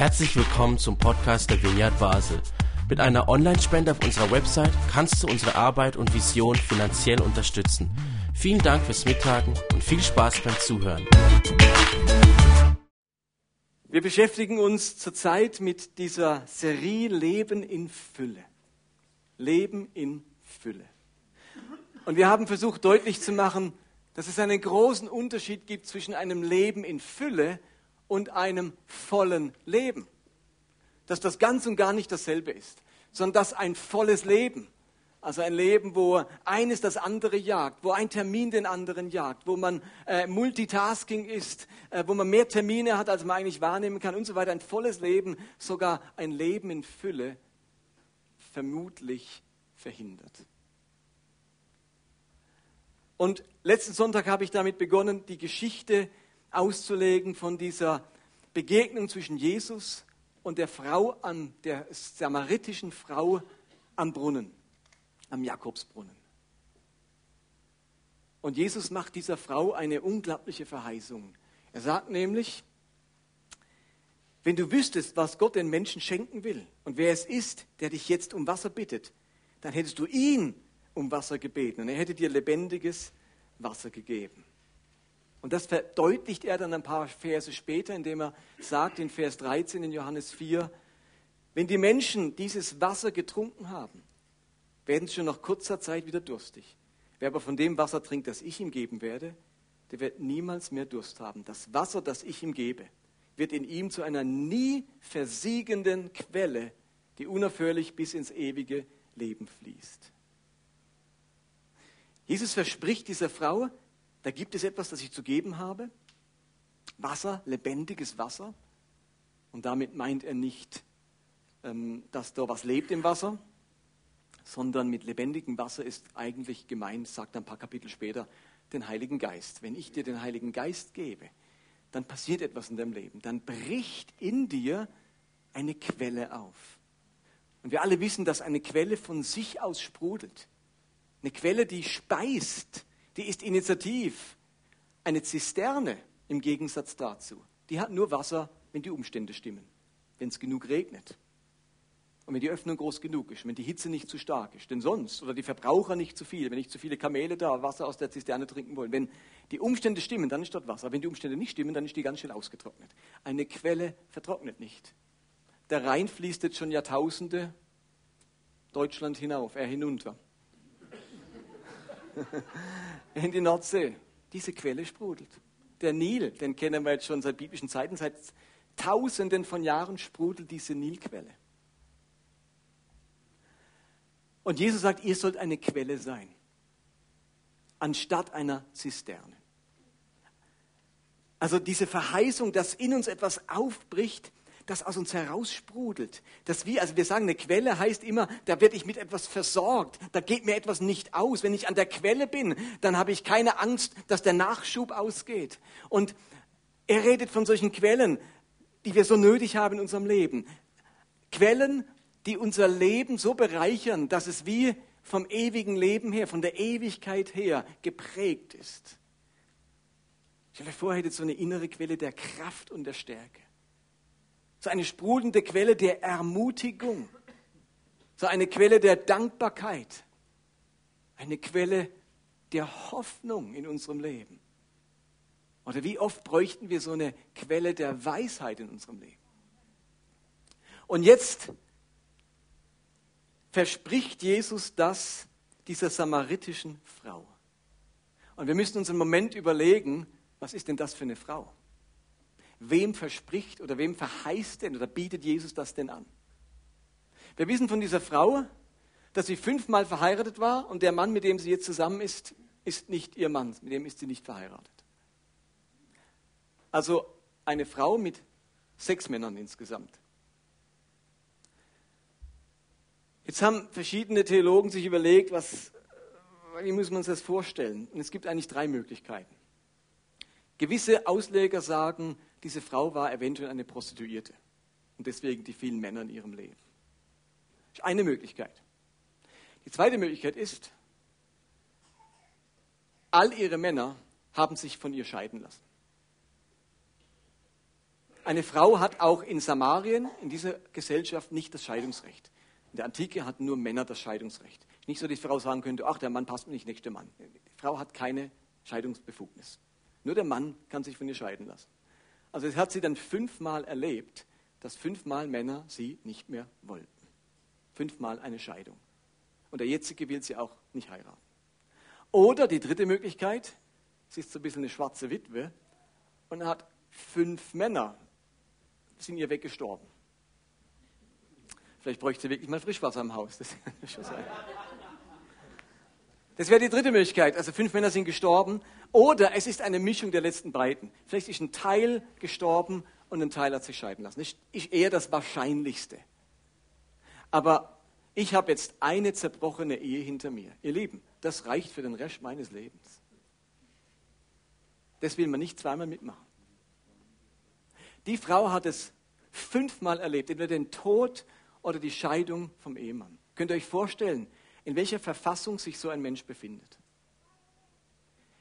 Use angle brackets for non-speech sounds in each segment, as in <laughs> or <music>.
Herzlich willkommen zum Podcast der Vineyard Basel. Mit einer Online-Spende auf unserer Website kannst du unsere Arbeit und Vision finanziell unterstützen. Vielen Dank fürs Mittagen und viel Spaß beim Zuhören. Wir beschäftigen uns zurzeit mit dieser Serie Leben in Fülle. Leben in Fülle. Und wir haben versucht deutlich zu machen, dass es einen großen Unterschied gibt zwischen einem Leben in Fülle und einem vollen Leben. Dass das ganz und gar nicht dasselbe ist, sondern dass ein volles Leben, also ein Leben, wo eines das andere jagt, wo ein Termin den anderen jagt, wo man äh, Multitasking ist, äh, wo man mehr Termine hat, als man eigentlich wahrnehmen kann und so weiter. Ein volles Leben, sogar ein Leben in Fülle, vermutlich verhindert. Und letzten Sonntag habe ich damit begonnen, die Geschichte auszulegen von dieser Begegnung zwischen Jesus und der Frau an der samaritischen Frau am Brunnen, am Jakobsbrunnen. Und Jesus macht dieser Frau eine unglaubliche Verheißung. Er sagt nämlich, wenn du wüsstest, was Gott den Menschen schenken will und wer es ist, der dich jetzt um Wasser bittet, dann hättest du ihn um Wasser gebeten und er hätte dir lebendiges Wasser gegeben. Und das verdeutlicht er dann ein paar Verse später, indem er sagt in Vers 13 in Johannes 4, wenn die Menschen dieses Wasser getrunken haben, werden sie schon nach kurzer Zeit wieder durstig. Wer aber von dem Wasser trinkt, das ich ihm geben werde, der wird niemals mehr Durst haben. Das Wasser, das ich ihm gebe, wird in ihm zu einer nie versiegenden Quelle, die unaufhörlich bis ins ewige Leben fließt. Jesus verspricht dieser Frau, da gibt es etwas, das ich zu geben habe. Wasser, lebendiges Wasser. Und damit meint er nicht, ähm, dass da was lebt im Wasser, sondern mit lebendigem Wasser ist eigentlich gemeint, sagt ein paar Kapitel später, den Heiligen Geist. Wenn ich dir den Heiligen Geist gebe, dann passiert etwas in deinem Leben. Dann bricht in dir eine Quelle auf. Und wir alle wissen, dass eine Quelle von sich aus sprudelt. Eine Quelle, die speist, die ist initiativ. Eine Zisterne im Gegensatz dazu, die hat nur Wasser, wenn die Umstände stimmen, wenn es genug regnet. Und wenn die Öffnung groß genug ist, wenn die Hitze nicht zu stark ist, denn sonst, oder die Verbraucher nicht zu viel, wenn nicht zu viele Kamele da Wasser aus der Zisterne trinken wollen, wenn die Umstände stimmen, dann ist dort Wasser. Wenn die Umstände nicht stimmen, dann ist die ganz schnell ausgetrocknet. Eine Quelle vertrocknet nicht. Der Rhein fließt jetzt schon Jahrtausende Deutschland hinauf, er hinunter. <laughs> in die Nordsee. Diese Quelle sprudelt. Der Nil, den kennen wir jetzt schon seit biblischen Zeiten, seit Tausenden von Jahren sprudelt diese Nilquelle. Und Jesus sagt, ihr sollt eine Quelle sein, anstatt einer Zisterne. Also diese Verheißung, dass in uns etwas aufbricht, das aus uns heraussprudelt. Das wie, also wir sagen, eine Quelle heißt immer, da werde ich mit etwas versorgt, da geht mir etwas nicht aus. Wenn ich an der Quelle bin, dann habe ich keine Angst, dass der Nachschub ausgeht. Und er redet von solchen Quellen, die wir so nötig haben in unserem Leben. Quellen, die unser Leben so bereichern, dass es wie vom ewigen Leben her, von der Ewigkeit her geprägt ist. Stell dir vor, hättet so eine innere Quelle der Kraft und der Stärke so eine sprudelnde Quelle der Ermutigung, so eine Quelle der Dankbarkeit, eine Quelle der Hoffnung in unserem Leben. Oder wie oft bräuchten wir so eine Quelle der Weisheit in unserem Leben? Und jetzt verspricht Jesus das dieser samaritischen Frau. Und wir müssen uns einen Moment überlegen, was ist denn das für eine Frau? Wem verspricht oder wem verheißt denn oder bietet Jesus das denn an? Wir wissen von dieser Frau, dass sie fünfmal verheiratet war und der Mann, mit dem sie jetzt zusammen ist, ist nicht ihr Mann, mit dem ist sie nicht verheiratet. Also eine Frau mit sechs Männern insgesamt. Jetzt haben verschiedene Theologen sich überlegt, was, wie muss man sich das vorstellen? Und es gibt eigentlich drei Möglichkeiten. Gewisse Ausleger sagen, diese Frau war eventuell eine Prostituierte und deswegen die vielen Männer in ihrem Leben. Das ist eine Möglichkeit. Die zweite Möglichkeit ist, all ihre Männer haben sich von ihr scheiden lassen. Eine Frau hat auch in Samarien, in dieser Gesellschaft, nicht das Scheidungsrecht. In der Antike hatten nur Männer das Scheidungsrecht. Nicht so, dass die Frau sagen könnte, ach, der Mann passt mir nicht, nächster Mann. Die Frau hat keine Scheidungsbefugnis. Nur der Mann kann sich von ihr scheiden lassen. Also es hat sie dann fünfmal erlebt, dass fünfmal Männer sie nicht mehr wollten. Fünfmal eine Scheidung. Und der jetzige will sie auch nicht heiraten. Oder die dritte Möglichkeit, sie ist so ein bisschen eine schwarze Witwe und hat fünf Männer, sind ihr weggestorben. Vielleicht bräuchte sie wirklich mal Frischwasser im Haus. Das, <laughs> das wäre die dritte Möglichkeit. Also fünf Männer sind gestorben. Oder es ist eine Mischung der letzten beiden. Vielleicht ist ein Teil gestorben und ein Teil hat sich scheiden lassen. Das ist eher das Wahrscheinlichste. Aber ich habe jetzt eine zerbrochene Ehe hinter mir. Ihr Lieben, das reicht für den Rest meines Lebens. Das will man nicht zweimal mitmachen. Die Frau hat es fünfmal erlebt, entweder den Tod oder die Scheidung vom Ehemann. Könnt ihr euch vorstellen, in welcher Verfassung sich so ein Mensch befindet?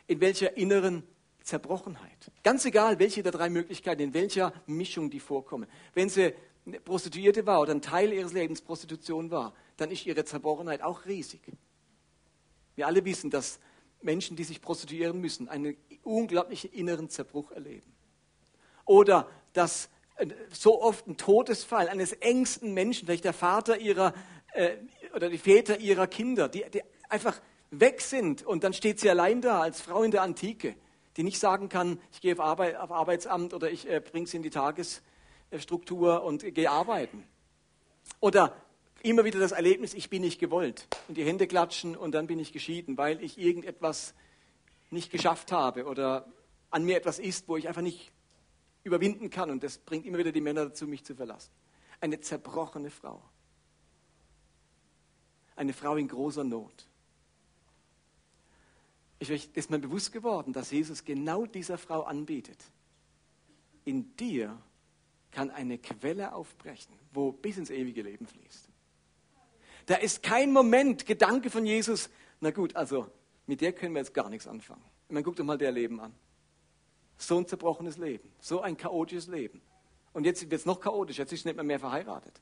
In welcher inneren Zerbrochenheit? Ganz egal, welche der drei Möglichkeiten, in welcher Mischung die vorkommen. Wenn sie eine Prostituierte war oder ein Teil ihres Lebens Prostitution war, dann ist ihre Zerbrochenheit auch riesig. Wir alle wissen, dass Menschen, die sich prostituieren müssen, einen unglaublichen inneren Zerbruch erleben. Oder dass so oft ein Todesfall eines engsten Menschen, vielleicht der Vater ihrer äh, oder die Väter ihrer Kinder, die, die einfach weg sind und dann steht sie allein da als Frau in der Antike, die nicht sagen kann, ich gehe auf, Arbeit, auf Arbeitsamt oder ich äh, bringe sie in die Tagesstruktur und äh, gehe arbeiten. Oder immer wieder das Erlebnis, ich bin nicht gewollt. Und die Hände klatschen und dann bin ich geschieden, weil ich irgendetwas nicht geschafft habe oder an mir etwas ist, wo ich einfach nicht überwinden kann. Und das bringt immer wieder die Männer dazu, mich zu verlassen. Eine zerbrochene Frau. Eine Frau in großer Not. Ich ist mir bewusst geworden, dass Jesus genau dieser Frau anbietet. In dir kann eine Quelle aufbrechen, wo bis ins ewige Leben fließt. Da ist kein Moment Gedanke von Jesus, na gut, also mit der können wir jetzt gar nichts anfangen. Man guckt doch mal der Leben an. So ein zerbrochenes Leben, so ein chaotisches Leben. Und jetzt wird es noch chaotischer, jetzt ist nicht mehr, mehr verheiratet.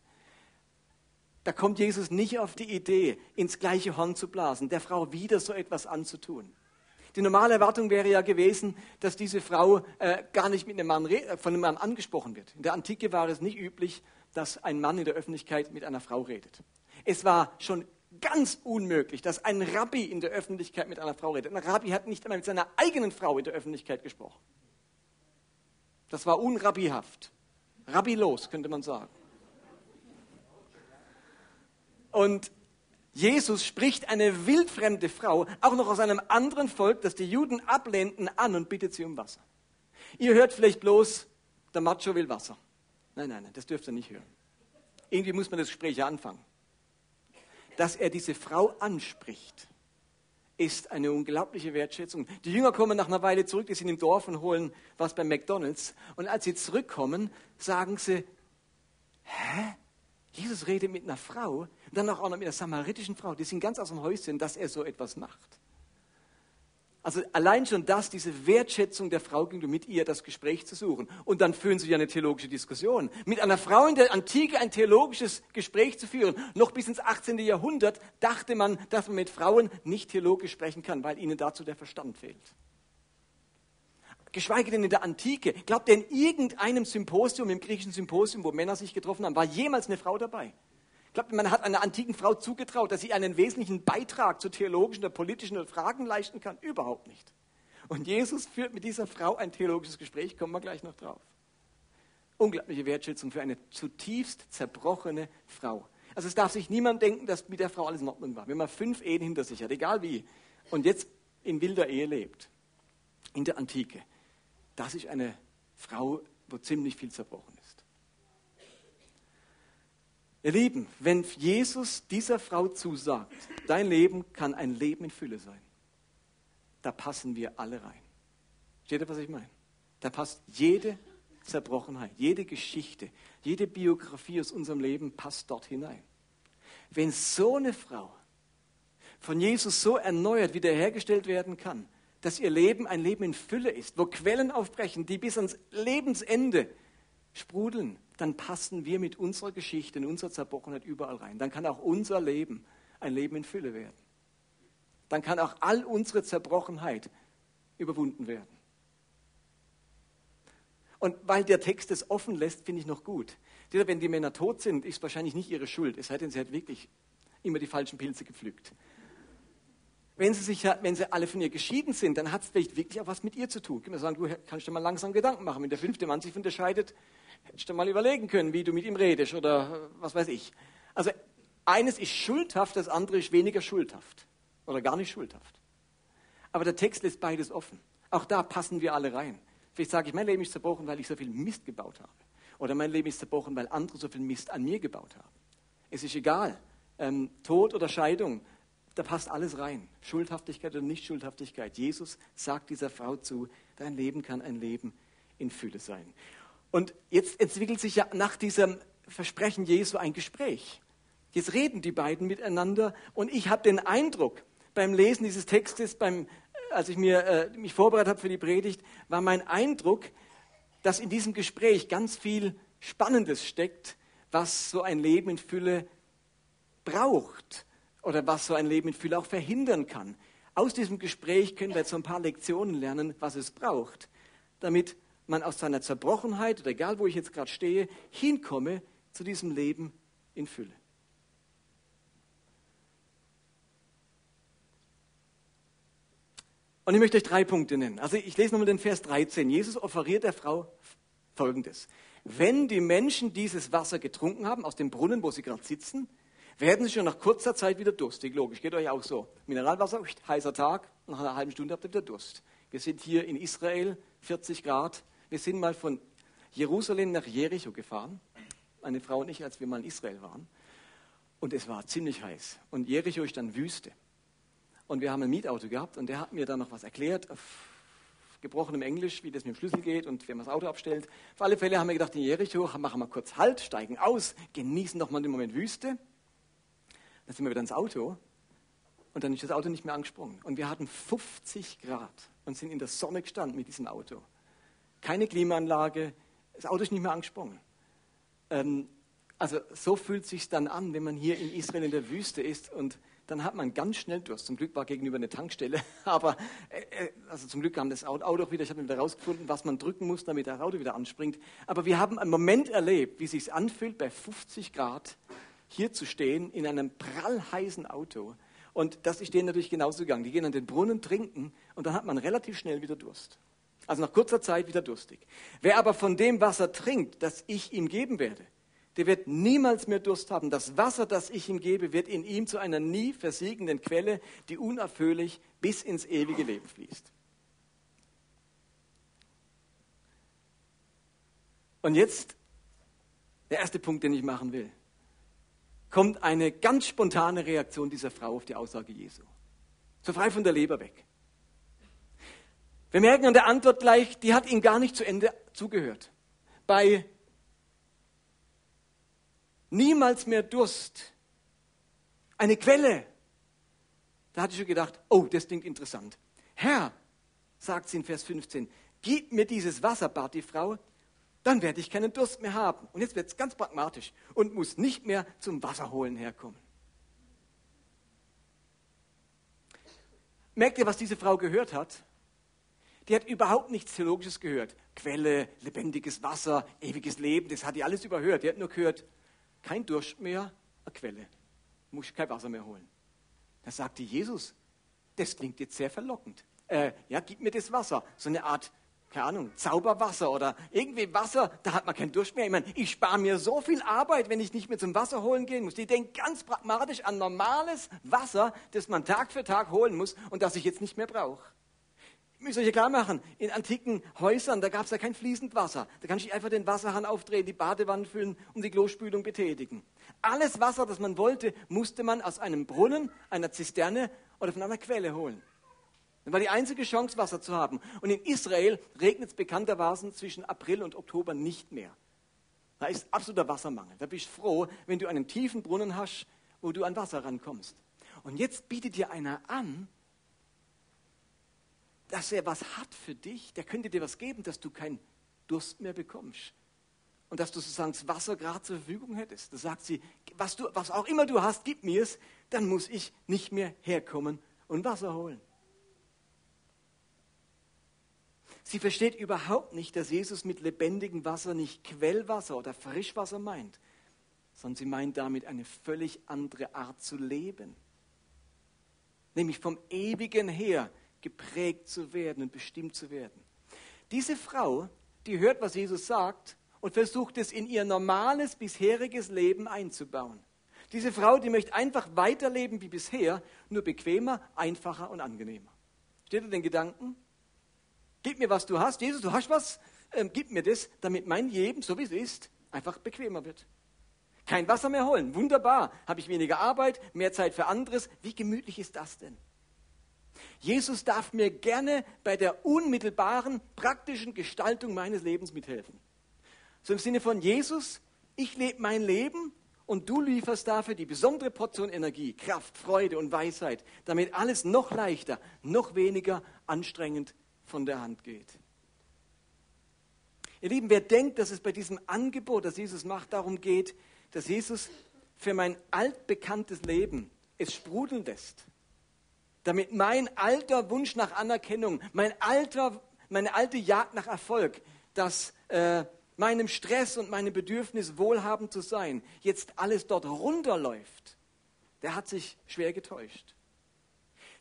Da kommt Jesus nicht auf die Idee, ins gleiche Horn zu blasen, der Frau wieder so etwas anzutun. Die normale Erwartung wäre ja gewesen, dass diese Frau äh, gar nicht mit einem Mann, von einem Mann angesprochen wird. In der Antike war es nicht üblich, dass ein Mann in der Öffentlichkeit mit einer Frau redet. Es war schon ganz unmöglich, dass ein Rabbi in der Öffentlichkeit mit einer Frau redet. Ein Rabbi hat nicht einmal mit seiner eigenen Frau in der Öffentlichkeit gesprochen. Das war unrabbihaft. Rabbilos, könnte man sagen. Und Jesus spricht eine wildfremde Frau, auch noch aus einem anderen Volk, das die Juden ablehnten, an und bittet sie um Wasser. Ihr hört vielleicht bloß, der Macho will Wasser. Nein, nein, nein, das dürft ihr nicht hören. Irgendwie muss man das Gespräch ja anfangen dass er diese Frau anspricht, ist eine unglaubliche Wertschätzung. Die Jünger kommen nach einer Weile zurück, die sind im Dorf und holen was beim McDonalds. Und als sie zurückkommen, sagen sie, hä? Jesus redet mit einer Frau dann auch noch mit einer samaritischen Frau. Die sind ganz aus dem Häuschen, dass er so etwas macht. Also allein schon das, diese Wertschätzung der Frau ging mit ihr das Gespräch zu suchen. Und dann führen sie ja eine theologische Diskussion. Mit einer Frau in der Antike ein theologisches Gespräch zu führen, noch bis ins 18. Jahrhundert, dachte man, dass man mit Frauen nicht theologisch sprechen kann, weil ihnen dazu der Verstand fehlt. Geschweige denn in der Antike. Glaubt ihr, in irgendeinem Symposium, im griechischen Symposium, wo Männer sich getroffen haben, war jemals eine Frau dabei? Glaube, man hat einer antiken Frau zugetraut, dass sie einen wesentlichen Beitrag zu theologischen oder politischen Fragen leisten kann. Überhaupt nicht. Und Jesus führt mit dieser Frau ein theologisches Gespräch, kommen wir gleich noch drauf. Unglaubliche Wertschätzung für eine zutiefst zerbrochene Frau. Also es darf sich niemand denken, dass mit der Frau alles in Ordnung war. Wenn man fünf Ehen hinter sich hat, egal wie, und jetzt in wilder Ehe lebt, in der Antike, das ist eine Frau, wo ziemlich viel zerbrochen. Ihr Lieben, wenn Jesus dieser Frau zusagt, dein Leben kann ein Leben in Fülle sein, da passen wir alle rein. Steht ihr, was ich meine? Da passt jede Zerbrochenheit, jede Geschichte, jede Biografie aus unserem Leben passt dort hinein. Wenn so eine Frau von Jesus so erneuert wiederhergestellt werden kann, dass ihr Leben ein Leben in Fülle ist, wo Quellen aufbrechen, die bis ans Lebensende sprudeln, dann passen wir mit unserer Geschichte, in unserer Zerbrochenheit überall rein. Dann kann auch unser Leben ein Leben in Fülle werden. Dann kann auch all unsere Zerbrochenheit überwunden werden. Und weil der Text es offen lässt, finde ich noch gut. Wenn die Männer tot sind, ist wahrscheinlich nicht ihre Schuld, es sei denn, sie hat wirklich immer die falschen Pilze gepflückt. Wenn sie, sich, wenn sie alle von ihr geschieden sind, dann hat es vielleicht wirklich auch was mit ihr zu tun. Ich kann sagen, du kannst dir mal langsam Gedanken machen. Wenn der fünfte Mann sich von dir scheidet, hättest du mal überlegen können, wie du mit ihm redest oder was weiß ich. Also eines ist schuldhaft, das andere ist weniger schuldhaft oder gar nicht schuldhaft. Aber der Text lässt beides offen. Auch da passen wir alle rein. Vielleicht sage ich, mein Leben ist zerbrochen, weil ich so viel Mist gebaut habe. Oder mein Leben ist zerbrochen, weil andere so viel Mist an mir gebaut haben. Es ist egal. Ähm, Tod oder Scheidung, da passt alles rein. Schuldhaftigkeit oder Nicht-Schuldhaftigkeit. Jesus sagt dieser Frau zu, dein Leben kann ein Leben in Fülle sein. Und jetzt entwickelt sich ja nach diesem Versprechen Jesu ein Gespräch. Jetzt reden die beiden miteinander und ich habe den Eindruck, beim Lesen dieses Textes, beim als ich mir, äh, mich vorbereitet habe für die Predigt, war mein Eindruck, dass in diesem Gespräch ganz viel Spannendes steckt, was so ein Leben in Fülle braucht oder was so ein Leben in Fülle auch verhindern kann. Aus diesem Gespräch können wir jetzt so ein paar Lektionen lernen, was es braucht, damit man aus seiner Zerbrochenheit oder egal wo ich jetzt gerade stehe, hinkomme zu diesem Leben in Fülle. Und ich möchte euch drei Punkte nennen. Also ich lese nochmal den Vers 13. Jesus offeriert der Frau Folgendes. Wenn die Menschen dieses Wasser getrunken haben, aus dem Brunnen, wo sie gerade sitzen, werden sie schon nach kurzer Zeit wieder durstig. Logisch, geht euch auch so. Mineralwasser, heißer Tag, nach einer halben Stunde habt ihr wieder Durst. Wir sind hier in Israel, 40 Grad. Wir sind mal von Jerusalem nach Jericho gefahren. Meine Frau und ich, als wir mal in Israel waren. Und es war ziemlich heiß. Und Jericho ist dann Wüste. Und wir haben ein Mietauto gehabt und der hat mir dann noch was erklärt, auf gebrochenem Englisch, wie das mit dem Schlüssel geht und wie man das Auto abstellt. Auf alle Fälle haben wir gedacht, in Jericho machen wir kurz Halt, steigen aus, genießen doch mal den Moment Wüste. Dann sind wir wieder ins Auto und dann ist das Auto nicht mehr angesprungen. Und wir hatten 50 Grad und sind in der Sonne gestanden mit diesem Auto. Keine Klimaanlage, das Auto ist nicht mehr angesprungen. Ähm, also so fühlt es sich dann an, wenn man hier in Israel in der Wüste ist und dann hat man ganz schnell Durst. Zum Glück war gegenüber eine Tankstelle, <laughs> aber äh, äh, also zum Glück kam das Auto auch wieder, ich habe wieder herausgefunden, was man drücken muss, damit das Auto wieder anspringt. Aber wir haben einen Moment erlebt, wie sich anfühlt, bei 50 Grad hier zu stehen in einem prallheißen Auto. Und das ist denen natürlich genauso gegangen. Die gehen an den Brunnen trinken und dann hat man relativ schnell wieder Durst. Also nach kurzer Zeit wieder durstig. Wer aber von dem Wasser trinkt, das ich ihm geben werde, der wird niemals mehr Durst haben. Das Wasser, das ich ihm gebe, wird in ihm zu einer nie versiegenden Quelle, die unaufhörlich bis ins ewige Leben fließt. Und jetzt der erste Punkt, den ich machen will. Kommt eine ganz spontane Reaktion dieser Frau auf die Aussage Jesu. So frei von der Leber weg. Wir merken an der Antwort gleich, die hat ihm gar nicht zu Ende zugehört. Bei niemals mehr Durst, eine Quelle. Da hatte ich schon gedacht, oh, das klingt interessant. Herr, sagt sie in Vers 15, gib mir dieses Wasser, bat die Frau, dann werde ich keinen Durst mehr haben. Und jetzt wird es ganz pragmatisch und muss nicht mehr zum Wasserholen herkommen. Merkt ihr, was diese Frau gehört hat? Die hat überhaupt nichts Theologisches gehört. Quelle, lebendiges Wasser, ewiges Leben, das hat die alles überhört. Die hat nur gehört, kein Durst mehr, eine Quelle. Muss kein Wasser mehr holen. Da sagte Jesus, das klingt jetzt sehr verlockend. Äh, ja, gib mir das Wasser. So eine Art, keine Ahnung, Zauberwasser oder irgendwie Wasser, da hat man keinen Durst mehr. Ich meine, ich spare mir so viel Arbeit, wenn ich nicht mehr zum Wasser holen gehen muss. Die denken ganz pragmatisch an normales Wasser, das man Tag für Tag holen muss und das ich jetzt nicht mehr brauche. Ich muss euch klar machen, in antiken Häusern, da gab es ja kein fließend Wasser. Da kann ich einfach den Wasserhahn aufdrehen, die Badewanne füllen und die Klospülung betätigen. Alles Wasser, das man wollte, musste man aus einem Brunnen, einer Zisterne oder von einer Quelle holen. Das war die einzige Chance, Wasser zu haben. Und in Israel regnet es bekanntermaßen zwischen April und Oktober nicht mehr. Da ist absoluter Wassermangel. Da bist du froh, wenn du einen tiefen Brunnen hast, wo du an Wasser rankommst. Und jetzt bietet dir einer an, dass er was hat für dich, der könnte dir was geben, dass du keinen Durst mehr bekommst. und dass du sozusagen das Wasser gerade zur Verfügung hättest. Da sagt sie, was, du, was auch immer du hast, gib mir es, dann muss ich nicht mehr herkommen und Wasser holen. Sie versteht überhaupt nicht, dass Jesus mit lebendigem Wasser nicht Quellwasser oder Frischwasser meint, sondern sie meint damit eine völlig andere Art zu leben. Nämlich vom Ewigen her geprägt zu werden und bestimmt zu werden. Diese Frau, die hört, was Jesus sagt und versucht es in ihr normales bisheriges Leben einzubauen. Diese Frau, die möchte einfach weiterleben wie bisher, nur bequemer, einfacher und angenehmer. Steht ihr den Gedanken? Gib mir, was du hast. Jesus, du hast was, ähm, gib mir das, damit mein Leben, so wie es ist, einfach bequemer wird. Kein Wasser mehr holen. Wunderbar. Habe ich weniger Arbeit, mehr Zeit für anderes. Wie gemütlich ist das denn? Jesus darf mir gerne bei der unmittelbaren, praktischen Gestaltung meines Lebens mithelfen. So im Sinne von Jesus, ich lebe mein Leben und du lieferst dafür die besondere Portion Energie, Kraft, Freude und Weisheit, damit alles noch leichter, noch weniger anstrengend von der Hand geht. Ihr Lieben, wer denkt, dass es bei diesem Angebot, das Jesus macht, darum geht, dass Jesus für mein altbekanntes Leben es sprudeln lässt, damit mein alter Wunsch nach Anerkennung, mein alter, meine alte Jagd nach Erfolg, dass äh, meinem Stress und meinem Bedürfnis wohlhabend zu sein, jetzt alles dort runterläuft, der hat sich schwer getäuscht.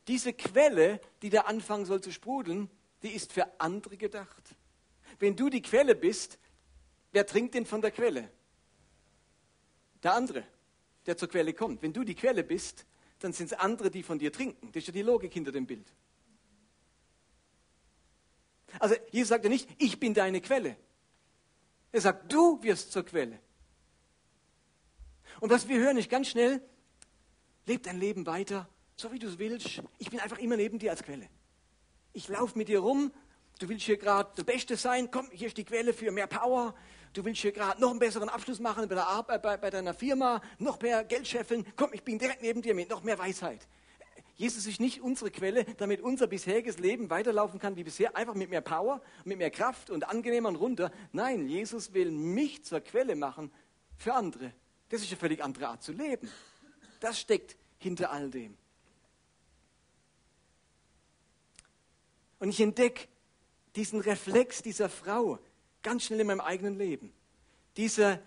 Diese Quelle, die da anfangen soll zu sprudeln, die ist für andere gedacht. Wenn du die Quelle bist, wer trinkt denn von der Quelle? Der andere, der zur Quelle kommt. Wenn du die Quelle bist, dann sind es andere, die von dir trinken. Das ist ja die Logik hinter dem Bild. Also Jesus sagt ja nicht, ich bin deine Quelle. Er sagt, du wirst zur Quelle. Und was wir hören, ist ganz schnell, leb dein Leben weiter, so wie du es willst. Ich bin einfach immer neben dir als Quelle ich laufe mit dir rum, du willst hier gerade der Beste sein, komm, hier ist die Quelle für mehr Power, du willst hier gerade noch einen besseren Abschluss machen bei, der Arbeit, bei, bei deiner Firma, noch mehr Geld scheffeln, komm, ich bin direkt neben dir mit noch mehr Weisheit. Jesus ist nicht unsere Quelle, damit unser bisheriges Leben weiterlaufen kann wie bisher, einfach mit mehr Power, mit mehr Kraft und angenehmer und runter. Nein, Jesus will mich zur Quelle machen für andere. Das ist eine völlig andere Art zu leben. Das steckt hinter all dem. Und ich entdecke diesen Reflex dieser Frau ganz schnell in meinem eigenen Leben. Diese,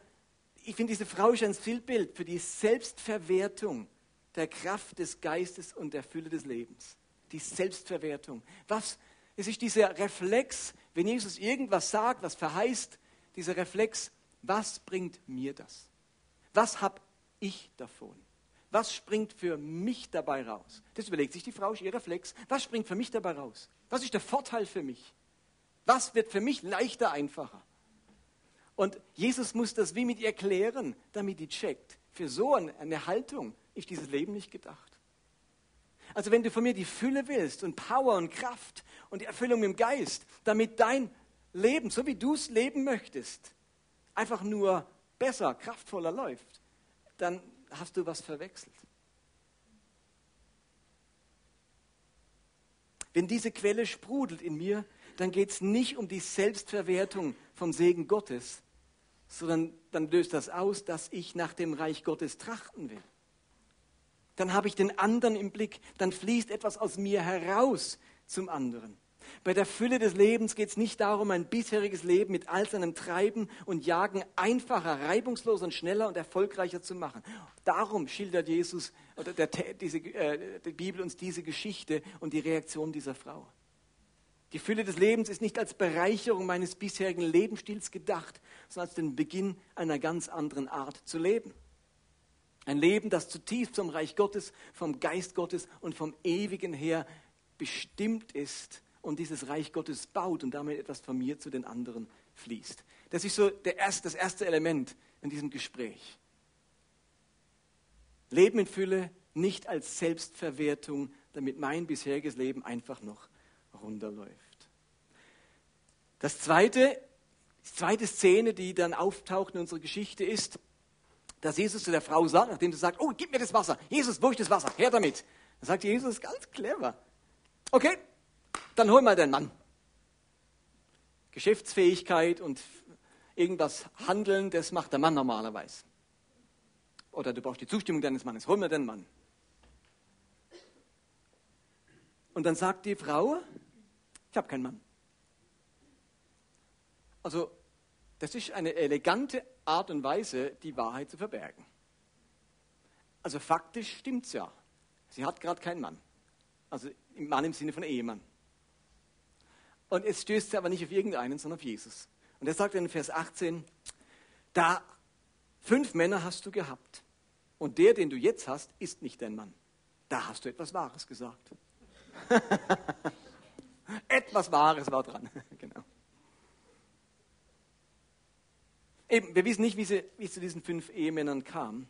ich finde, diese Frau ist ein Zielbild für die Selbstverwertung der Kraft des Geistes und der Fülle des Lebens. Die Selbstverwertung. Was? Es ist dieser Reflex, wenn Jesus irgendwas sagt, was verheißt, dieser Reflex, was bringt mir das? Was habe ich davon? Was springt für mich dabei raus? Das überlegt sich die Frau, ist ihr Reflex. Was springt für mich dabei raus? Was ist der Vorteil für mich? Was wird für mich leichter, einfacher? Und Jesus muss das wie mit ihr klären, damit die checkt. Für so eine Haltung ist dieses Leben nicht gedacht. Also wenn du von mir die Fülle willst und Power und Kraft und die Erfüllung im Geist, damit dein Leben, so wie du es leben möchtest, einfach nur besser, kraftvoller läuft, dann hast du was verwechselt. Wenn diese Quelle sprudelt in mir, dann geht es nicht um die Selbstverwertung vom Segen Gottes, sondern dann löst das aus, dass ich nach dem Reich Gottes trachten will. Dann habe ich den anderen im Blick, dann fließt etwas aus mir heraus zum anderen. Bei der Fülle des Lebens geht es nicht darum, ein bisheriges Leben mit all seinem Treiben und Jagen einfacher, reibungsloser und schneller und erfolgreicher zu machen. Darum schildert Jesus oder der, diese, äh, die Bibel uns diese Geschichte und die Reaktion dieser Frau. Die Fülle des Lebens ist nicht als Bereicherung meines bisherigen Lebensstils gedacht, sondern als den Beginn einer ganz anderen Art zu leben. Ein Leben, das zutiefst vom Reich Gottes, vom Geist Gottes und vom Ewigen her bestimmt ist und dieses Reich Gottes baut und damit etwas von mir zu den anderen fließt. Das ist so erste, das erste Element in diesem Gespräch. Leben in Fülle, nicht als Selbstverwertung, damit mein bisheriges Leben einfach noch runterläuft. Das zweite, die zweite Szene, die dann auftaucht in unserer Geschichte, ist, dass Jesus zu der Frau sagt, nachdem sie sagt, oh, gib mir das Wasser. Jesus, wo ist das Wasser? Her damit. Dann sagt Jesus ganz clever. Okay, dann hol mal deinen Mann. Geschäftsfähigkeit und irgendwas handeln, das macht der Mann normalerweise. Oder du brauchst die Zustimmung deines Mannes. Hol mir den Mann. Und dann sagt die Frau, ich habe keinen Mann. Also das ist eine elegante Art und Weise, die Wahrheit zu verbergen. Also faktisch stimmt es ja. Sie hat gerade keinen Mann. Also Mann im Sinne von Ehemann. Und jetzt stößt sie aber nicht auf irgendeinen, sondern auf Jesus. Und er sagt in Vers 18, da fünf Männer hast du gehabt. Und der, den du jetzt hast, ist nicht dein Mann. Da hast du etwas Wahres gesagt. <laughs> <laughs> etwas Wahres war dran. <laughs> genau. Eben, wir wissen nicht, wie, sie, wie es zu diesen fünf Ehemännern kam.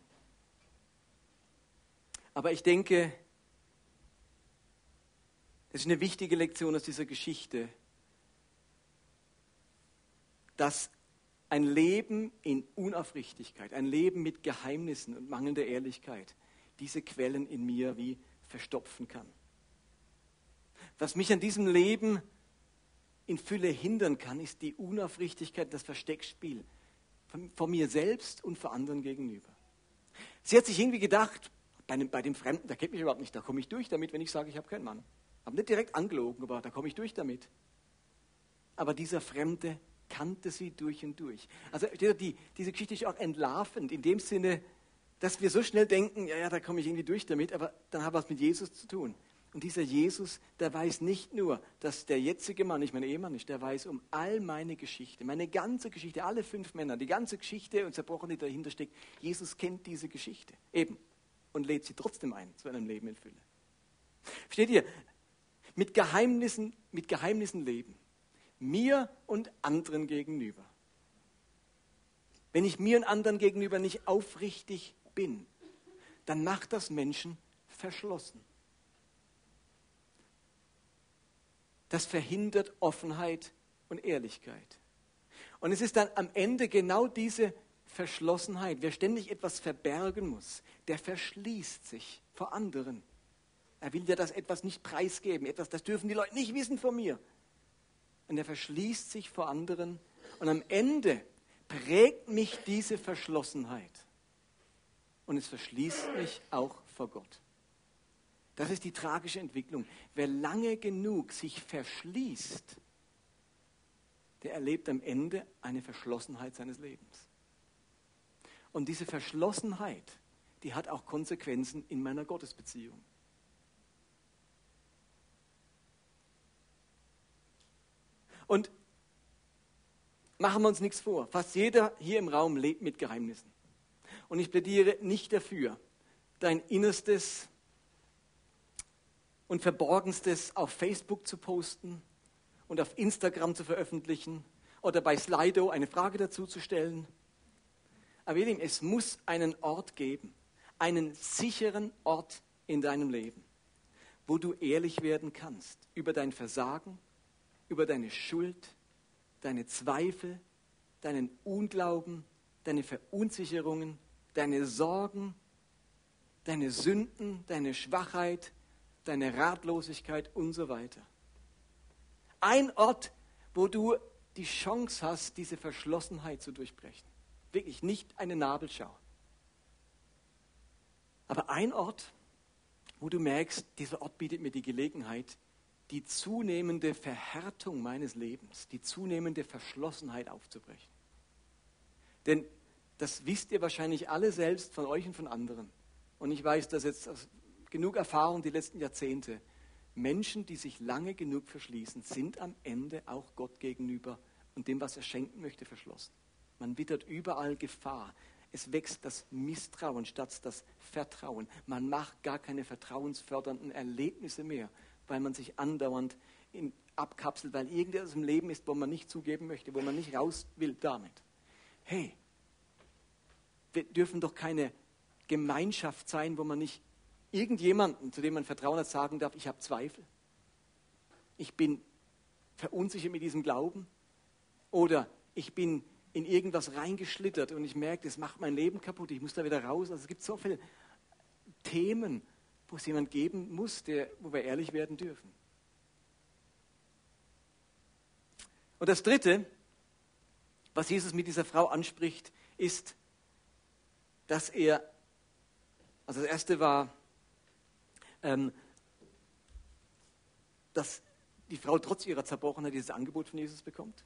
Aber ich denke, das ist eine wichtige Lektion aus dieser Geschichte, dass ein Leben in Unaufrichtigkeit, ein Leben mit Geheimnissen und mangelnder Ehrlichkeit diese Quellen in mir wie verstopfen kann. Was mich an diesem Leben in Fülle hindern kann, ist die Unaufrichtigkeit, das Versteckspiel von, mir selbst und vor anderen gegenüber. Sie hat sich irgendwie gedacht, bei, einem, bei dem Fremden, der kennt mich überhaupt nicht, da komme ich durch damit, wenn ich sage, ich habe keinen Mann. Habe nicht direkt angelogen, aber da komme ich durch damit. Aber dieser Fremde kannte sie durch und durch. Also die, diese Geschichte ist auch entlarvend, in dem Sinne, dass wir so schnell denken, ja, ja, da komme ich irgendwie durch damit, aber dann hat was mit Jesus zu tun. Und dieser Jesus, der weiß nicht nur, dass der jetzige Mann nicht mein Ehemann ist, der weiß um all meine Geschichte, meine ganze Geschichte, alle fünf Männer, die ganze Geschichte und Zerbrochen, die dahinter steckt. Jesus kennt diese Geschichte eben und lädt sie trotzdem ein zu einem Leben in Fülle. Versteht ihr? Mit Geheimnissen, mit Geheimnissen leben mir und anderen gegenüber. Wenn ich mir und anderen gegenüber nicht aufrichtig bin, dann macht das Menschen verschlossen. Das verhindert Offenheit und Ehrlichkeit. Und es ist dann am Ende genau diese Verschlossenheit, wer ständig etwas verbergen muss, der verschließt sich vor anderen. Er will ja das etwas nicht preisgeben, etwas, das dürfen die Leute nicht wissen von mir und er verschließt sich vor anderen. Und am Ende prägt mich diese Verschlossenheit. Und es verschließt mich auch vor Gott. Das ist die tragische Entwicklung. Wer lange genug sich verschließt, der erlebt am Ende eine Verschlossenheit seines Lebens. Und diese Verschlossenheit, die hat auch Konsequenzen in meiner Gottesbeziehung. Und machen wir uns nichts vor. Fast jeder hier im Raum lebt mit Geheimnissen. Und ich plädiere nicht dafür, dein Innerstes und Verborgenstes auf Facebook zu posten und auf Instagram zu veröffentlichen oder bei Slido eine Frage dazu zu stellen. Aber ihr Lieben, es muss einen Ort geben, einen sicheren Ort in deinem Leben, wo du ehrlich werden kannst über dein Versagen, über deine Schuld, deine Zweifel, deinen Unglauben, deine Verunsicherungen, deine Sorgen, deine Sünden, deine Schwachheit, deine Ratlosigkeit und so weiter. Ein Ort, wo du die Chance hast, diese Verschlossenheit zu durchbrechen. Wirklich nicht eine Nabelschau. Aber ein Ort, wo du merkst, dieser Ort bietet mir die Gelegenheit, die zunehmende Verhärtung meines Lebens, die zunehmende Verschlossenheit aufzubrechen. Denn das wisst ihr wahrscheinlich alle selbst von euch und von anderen. Und ich weiß das jetzt aus genug Erfahrung die letzten Jahrzehnte. Menschen, die sich lange genug verschließen, sind am Ende auch Gott gegenüber und dem, was er schenken möchte, verschlossen. Man wittert überall Gefahr. Es wächst das Misstrauen statt das Vertrauen. Man macht gar keine vertrauensfördernden Erlebnisse mehr, weil man sich andauernd in, abkapselt, weil irgendetwas im Leben ist, wo man nicht zugeben möchte, wo man nicht raus will damit. Hey, wir dürfen doch keine Gemeinschaft sein, wo man nicht irgendjemanden, zu dem man Vertrauen hat, sagen darf, ich habe Zweifel. Ich bin verunsichert mit diesem Glauben. Oder ich bin in irgendwas reingeschlittert und ich merke, das macht mein Leben kaputt, ich muss da wieder raus. Also es gibt so viele Themen, wo es jemand geben muss, der, wo wir ehrlich werden dürfen. Und das Dritte, was Jesus mit dieser Frau anspricht, ist, dass er, also das erste war, ähm, dass die Frau trotz ihrer Zerbrochenheit dieses Angebot von Jesus bekommt.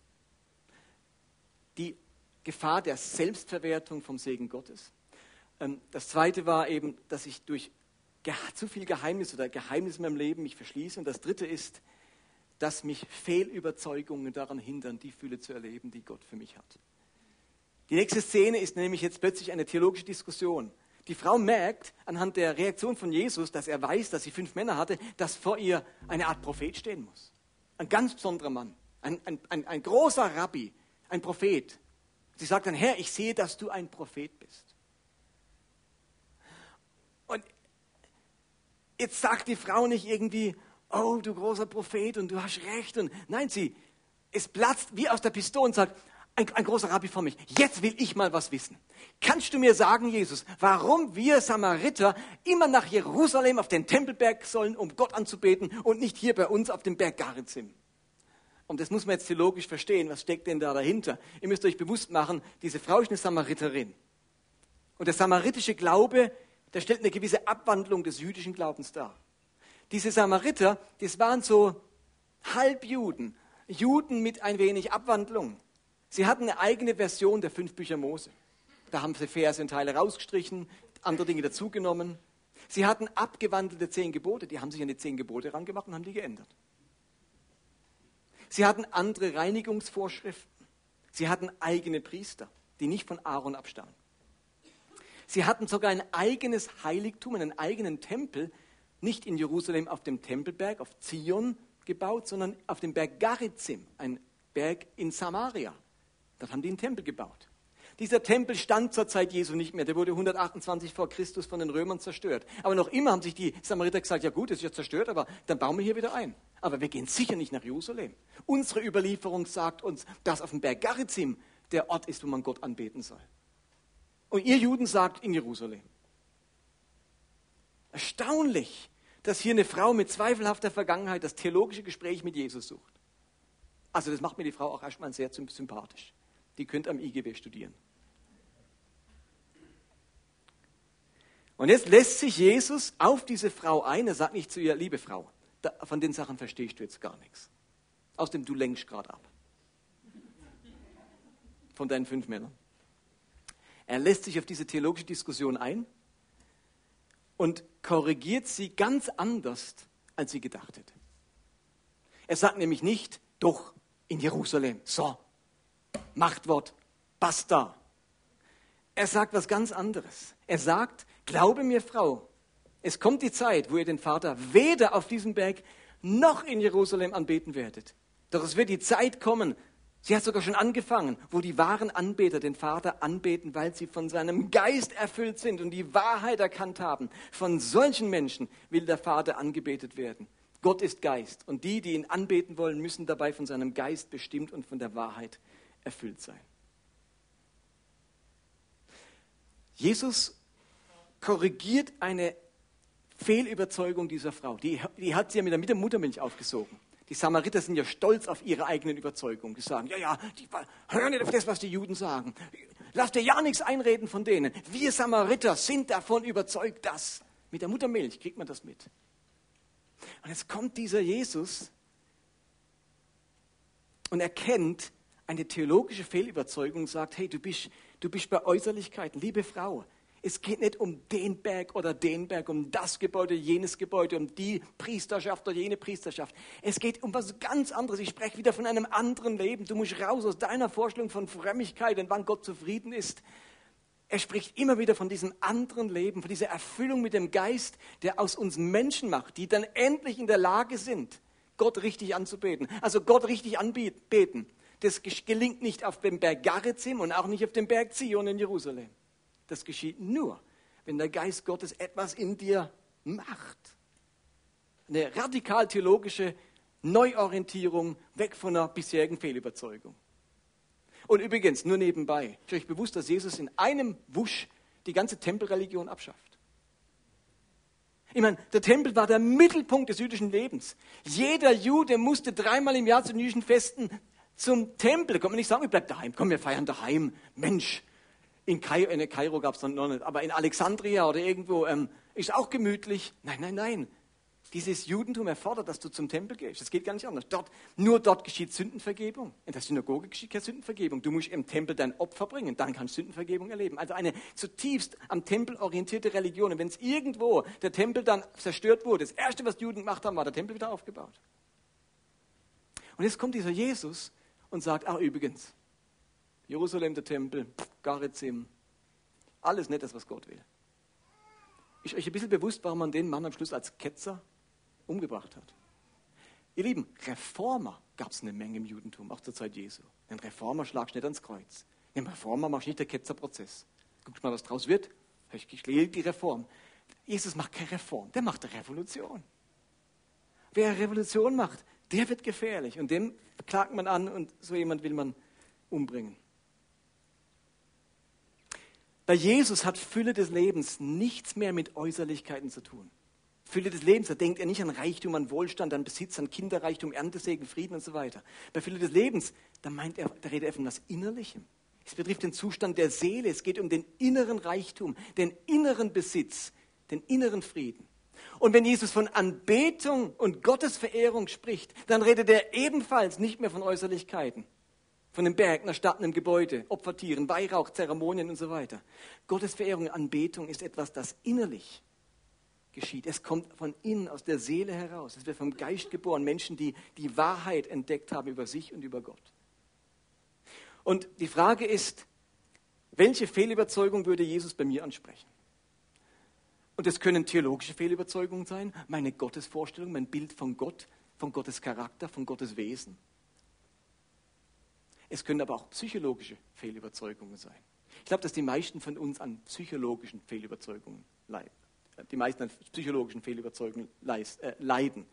Die Gefahr der Selbstverwertung vom Segen Gottes. Ähm, das zweite war eben, dass ich durch zu viel Geheimnis oder Geheimnis in meinem Leben mich verschließe. Und das dritte ist, dass mich Fehlüberzeugungen daran hindern, die Fülle zu erleben, die Gott für mich hat. Die nächste Szene ist nämlich jetzt plötzlich eine theologische Diskussion. Die Frau merkt anhand der Reaktion von Jesus, dass er weiß, dass sie fünf Männer hatte, dass vor ihr eine Art Prophet stehen muss. Ein ganz besonderer Mann, ein, ein, ein, ein großer Rabbi, ein Prophet. Sie sagt dann, Herr, ich sehe, dass du ein Prophet bist. Und jetzt sagt die Frau nicht irgendwie, oh, du großer Prophet und du hast recht. Und nein, sie, es platzt wie aus der Pistole und sagt, ein, ein, großer Rabbi vor mich, jetzt will ich mal was wissen. Kannst du mir sagen, Jesus, warum wir Samariter immer nach Jerusalem auf den Tempelberg sollen, um Gott anzubeten und nicht hier bei uns auf dem Berg Garizim? Und das muss man jetzt theologisch verstehen. Was steckt denn da dahinter? Ihr müsst euch bewusst machen, diese Frau ist eine Samariterin. Und der samaritische Glaube, der stellt eine gewisse Abwandlung des jüdischen Glaubens dar. Diese Samariter, das waren so Halbjuden, Juden mit ein wenig Abwandlung. Sie hatten eine eigene Version der fünf Bücher Mose. Da haben sie Verse und Teile rausgestrichen, andere Dinge dazugenommen. Sie hatten abgewandelte zehn Gebote, die haben sich an die zehn Gebote rangemacht und haben die geändert. Sie hatten andere Reinigungsvorschriften. Sie hatten eigene Priester, die nicht von Aaron abstammen. Sie hatten sogar ein eigenes Heiligtum, einen eigenen Tempel, nicht in Jerusalem auf dem Tempelberg, auf Zion gebaut, sondern auf dem Berg Garizim, ein Berg in Samaria. Dort haben die einen Tempel gebaut. Dieser Tempel stand zur Zeit Jesu nicht mehr. Der wurde 128 vor Christus von den Römern zerstört. Aber noch immer haben sich die Samariter gesagt, ja gut, ist ja zerstört, aber dann bauen wir hier wieder ein. Aber wir gehen sicher nicht nach Jerusalem. Unsere Überlieferung sagt uns, dass auf dem Berg Garizim der Ort ist, wo man Gott anbeten soll. Und ihr Juden sagt in Jerusalem. Erstaunlich, dass hier eine Frau mit zweifelhafter Vergangenheit das theologische Gespräch mit Jesus sucht. Also das macht mir die Frau auch erstmal sehr sympathisch. Die könnt am IGB studieren. Und jetzt lässt sich Jesus auf diese Frau ein. Er sagt nicht zu ihr, liebe Frau, da, von den Sachen verstehst du jetzt gar nichts. Außerdem, du lenkst gerade ab. Von deinen fünf Männern. Er lässt sich auf diese theologische Diskussion ein und korrigiert sie ganz anders, als sie gedacht hätte. Er sagt nämlich nicht, doch in Jerusalem, so, Machtwort, basta. Er sagt was ganz anderes. Er sagt, glaube mir, Frau, es kommt die Zeit, wo ihr den Vater weder auf diesem Berg noch in Jerusalem anbeten werdet. Doch es wird die Zeit kommen, sie hat sogar schon angefangen, wo die wahren Anbeter den Vater anbeten, weil sie von seinem Geist erfüllt sind und die Wahrheit erkannt haben. Von solchen Menschen will der Vater angebetet werden. Gott ist Geist und die, die ihn anbeten wollen, müssen dabei von seinem Geist bestimmt und von der Wahrheit erfüllt sein. Jesus korrigiert eine Fehlüberzeugung dieser Frau. Die, die hat sie ja mit der, mit der Muttermilch aufgesogen. Die Samariter sind ja stolz auf ihre eigenen Überzeugungen. Die sagen, ja, ja, die, hör nicht auf das, was die Juden sagen. Lass dir ja nichts einreden von denen. Wir Samariter sind davon überzeugt, dass. Mit der Muttermilch kriegt man das mit. Und jetzt kommt dieser Jesus und erkennt, eine theologische Fehlüberzeugung sagt, hey, du bist, du bist bei Äußerlichkeiten, liebe Frau, es geht nicht um den Berg oder den Berg, um das Gebäude, jenes Gebäude, um die Priesterschaft oder jene Priesterschaft. Es geht um was ganz anderes. Ich spreche wieder von einem anderen Leben. Du musst raus aus deiner Vorstellung von Frömmigkeit und wann Gott zufrieden ist. Er spricht immer wieder von diesem anderen Leben, von dieser Erfüllung mit dem Geist, der aus uns Menschen macht, die dann endlich in der Lage sind, Gott richtig anzubeten. Also Gott richtig anbeten das gelingt nicht auf dem Berg Garizim und auch nicht auf dem Berg Zion in Jerusalem. Das geschieht nur, wenn der Geist Gottes etwas in dir macht. Eine radikal theologische Neuorientierung weg von einer bisherigen Fehlüberzeugung. Und übrigens, nur nebenbei, ist euch bewusst, dass Jesus in einem Wusch die ganze Tempelreligion abschafft. Ich meine, der Tempel war der Mittelpunkt des jüdischen Lebens. Jeder Jude musste dreimal im Jahr zu den jüdischen Festen zum Tempel. Kommt man nicht sagen, wir bleiben daheim. Komm, wir feiern daheim. Mensch, in Kairo, in Kairo gab es noch nicht, aber in Alexandria oder irgendwo ähm, ist auch gemütlich. Nein, nein, nein. Dieses Judentum erfordert, dass du zum Tempel gehst. Das geht gar nicht anders. Dort, nur dort geschieht Sündenvergebung. In der Synagoge geschieht keine Sündenvergebung. Du musst im Tempel dein Opfer bringen, dann kannst du Sündenvergebung erleben. Also eine zutiefst am Tempel orientierte Religion. Und wenn es irgendwo der Tempel dann zerstört wurde, das Erste, was die Juden gemacht haben, war der Tempel wieder aufgebaut. Und jetzt kommt dieser Jesus und sagt, ach übrigens, Jerusalem, der Tempel, Garizim, alles nicht das, was Gott will. Ist euch ein bisschen bewusst, warum man den Mann am Schluss als Ketzer umgebracht hat. Ihr Lieben, Reformer gab es eine Menge im Judentum, auch zur Zeit Jesu. Ein Reformer schlagst nicht ans Kreuz. Ein Reformer machst nicht der Ketzerprozess. Guckt mal, was draus wird. Ich lehre die Reform. Jesus macht keine Reform, der macht eine Revolution. Wer eine Revolution macht, der wird gefährlich. Und dem klagt man an und so jemand will man umbringen. Bei Jesus hat Fülle des Lebens nichts mehr mit Äußerlichkeiten zu tun. Fülle des Lebens, da denkt er nicht an Reichtum, an Wohlstand, an Besitz, an Kinderreichtum, Erntesegen, Frieden und so weiter. Bei Fülle des Lebens, da meint er, da redet er von was Innerlichem. Es betrifft den Zustand der Seele. Es geht um den inneren Reichtum, den inneren Besitz, den inneren Frieden. Und wenn Jesus von Anbetung und Gottesverehrung spricht, dann redet er ebenfalls nicht mehr von Äußerlichkeiten, von einem Berg, einer Stadt, einem Gebäude, Opfertieren, Weihrauch, Zeremonien und so weiter. Gottesverehrung, Anbetung ist etwas, das innerlich geschieht. Es kommt von innen, aus der Seele heraus. Es wird vom Geist geboren. Menschen, die die Wahrheit entdeckt haben über sich und über Gott. Und die Frage ist, welche Fehlüberzeugung würde Jesus bei mir ansprechen? Und es können theologische Fehlüberzeugungen sein, meine Gottesvorstellung, mein Bild von Gott, von Gottes Charakter, von Gottes Wesen. Es können aber auch psychologische Fehlüberzeugungen sein. Ich glaube, dass die meisten von uns an psychologischen Fehlüberzeugungen leiden die meisten an psychologischen Fehlüberzeugungen äh, leiden.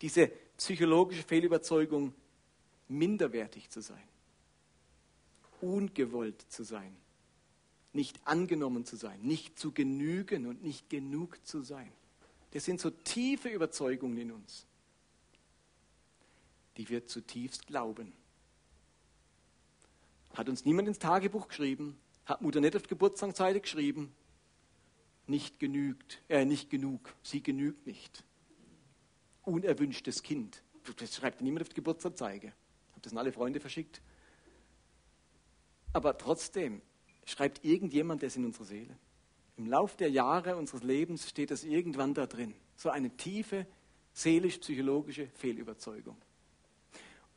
Diese psychologische Fehlüberzeugung, minderwertig zu sein, ungewollt zu sein, nicht angenommen zu sein, nicht zu genügen und nicht genug zu sein. Das sind so tiefe Überzeugungen in uns, die wir zutiefst glauben. Hat uns niemand ins Tagebuch geschrieben, hat Mutter nicht auf die Geburtstagsseite geschrieben, nicht genügt, äh, nicht genug, sie genügt nicht. Unerwünschtes Kind. Das schreibt niemand auf die Geburtsanzeige. Ich habe das an alle Freunde verschickt. Aber trotzdem schreibt irgendjemand das in unsere Seele. Im Lauf der Jahre unseres Lebens steht das irgendwann da drin. So eine tiefe seelisch-psychologische Fehlüberzeugung.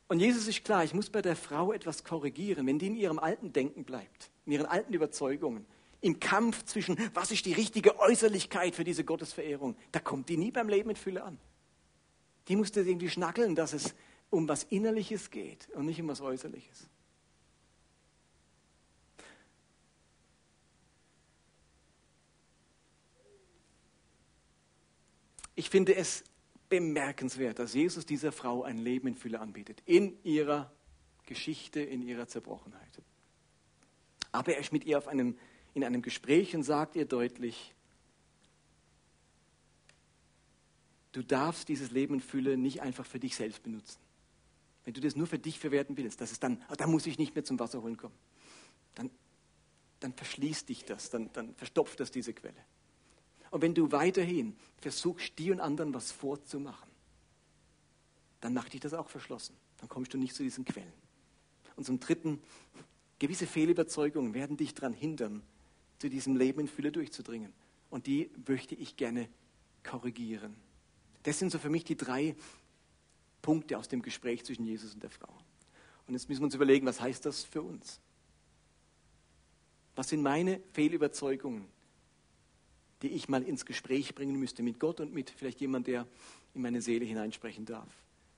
Und Jesus ist klar, ich muss bei der Frau etwas korrigieren, wenn die in ihrem alten Denken bleibt, in ihren alten Überzeugungen, im Kampf zwischen, was ist die richtige Äußerlichkeit für diese Gottesverehrung, da kommt die nie beim Leben mit Fülle an. Die musste irgendwie schnackeln, dass es um was Innerliches geht und nicht um was Äußerliches. Ich finde es bemerkenswert, dass Jesus dieser Frau ein Leben in Fülle anbietet, in ihrer Geschichte, in ihrer Zerbrochenheit. Aber er ist mit ihr einem in einem Gespräch und sagt ihr deutlich, du darfst dieses Leben in Fülle nicht einfach für dich selbst benutzen. Wenn du das nur für dich verwerten willst, dass es dann, oh, da muss ich nicht mehr zum Wasser holen kommen, dann, dann verschließt dich das, dann, dann verstopft das diese Quelle. Und wenn du weiterhin versuchst, dir und anderen was vorzumachen, dann macht dich das auch verschlossen. Dann kommst du nicht zu diesen Quellen. Und zum Dritten, gewisse Fehlüberzeugungen werden dich daran hindern, zu diesem Leben in Fülle durchzudringen. Und die möchte ich gerne korrigieren. Das sind so für mich die drei Punkte aus dem Gespräch zwischen Jesus und der Frau. Und jetzt müssen wir uns überlegen, was heißt das für uns? Was sind meine Fehlüberzeugungen, die ich mal ins Gespräch bringen müsste mit Gott und mit vielleicht jemand, der in meine Seele hineinsprechen darf?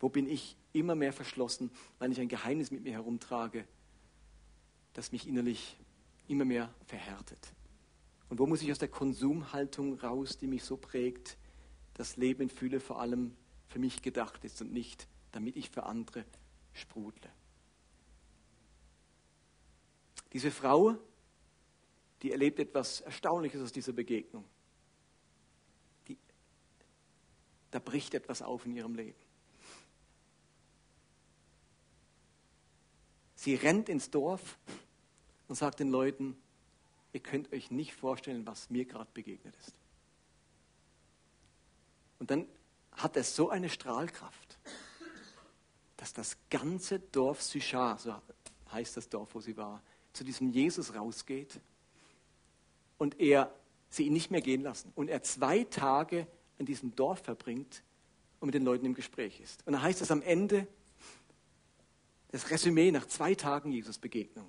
Wo bin ich immer mehr verschlossen, weil ich ein Geheimnis mit mir herumtrage, das mich innerlich immer mehr verhärtet. Und wo muss ich aus der Konsumhaltung raus, die mich so prägt, dass Leben in Fülle vor allem für mich gedacht ist und nicht, damit ich für andere sprudle. Diese Frau, die erlebt etwas Erstaunliches aus dieser Begegnung. Die, da bricht etwas auf in ihrem Leben. Sie rennt ins Dorf und sagt den Leuten, ihr könnt euch nicht vorstellen, was mir gerade begegnet ist. Und dann hat es so eine Strahlkraft, dass das ganze Dorf Sychar, so heißt das Dorf, wo sie war, zu diesem Jesus rausgeht und er sie ihn nicht mehr gehen lassen und er zwei Tage in diesem Dorf verbringt und mit den Leuten im Gespräch ist. Und dann heißt es am Ende, das Resümee nach zwei Tagen Jesus-Begegnung.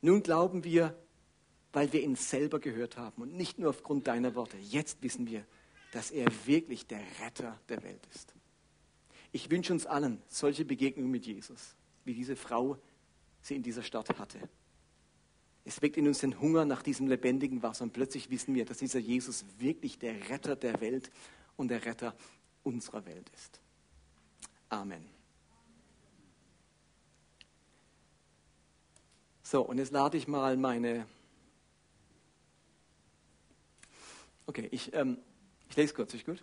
Nun glauben wir, weil wir ihn selber gehört haben und nicht nur aufgrund deiner Worte. Jetzt wissen wir, dass er wirklich der Retter der Welt ist. Ich wünsche uns allen solche Begegnungen mit Jesus, wie diese Frau sie in dieser Stadt hatte. Es weckt in uns den Hunger nach diesem lebendigen Wasser und plötzlich wissen wir, dass dieser Jesus wirklich der Retter der Welt und der Retter unserer Welt ist. Amen. So, und jetzt lade ich mal meine. Okay, ich, ähm, ich lese kurz, ist gut?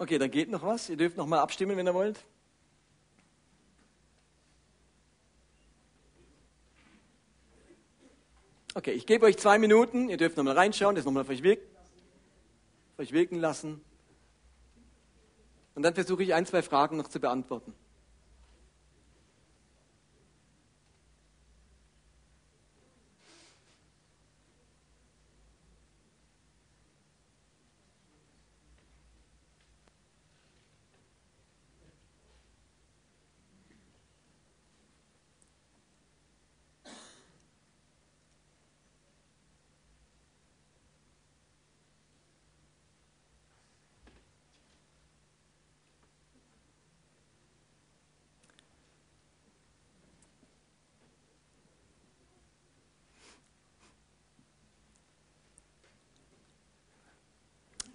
Okay, dann geht noch was. Ihr dürft noch mal abstimmen, wenn ihr wollt. Okay, ich gebe euch zwei Minuten. Ihr dürft noch mal reinschauen, das nochmal euch wirken lassen. Und dann versuche ich ein, zwei Fragen noch zu beantworten.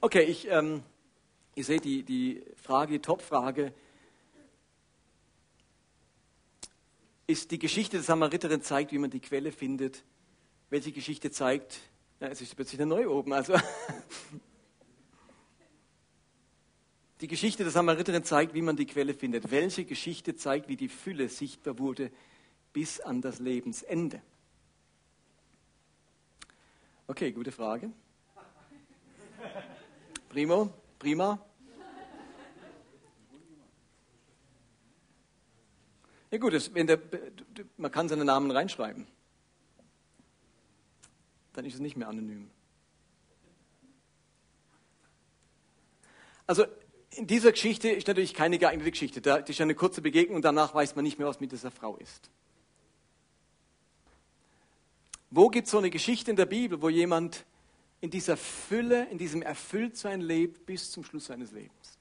Okay, ich, ähm, ihr seht die, die Frage, die Top-Frage. Ist die Geschichte der Samariterin zeigt, wie man die Quelle findet. Welche Geschichte zeigt, ja, es ist plötzlich neu oben. Also <laughs> die Geschichte der Samariterin zeigt, wie man die Quelle findet. Welche Geschichte zeigt, wie die Fülle sichtbar wurde bis an das Lebensende? Okay, gute Frage. Primo, prima. Ja gut, das, der, man kann seinen Namen reinschreiben. Dann ist es nicht mehr anonym. Also in dieser Geschichte ist natürlich keine geeignete Geschichte. Da ist eine kurze Begegnung und danach weiß man nicht mehr, was mit dieser Frau ist. Wo gibt es so eine Geschichte in der Bibel, wo jemand in dieser Fülle, in diesem Erfülltsein lebt bis zum Schluss seines Lebens.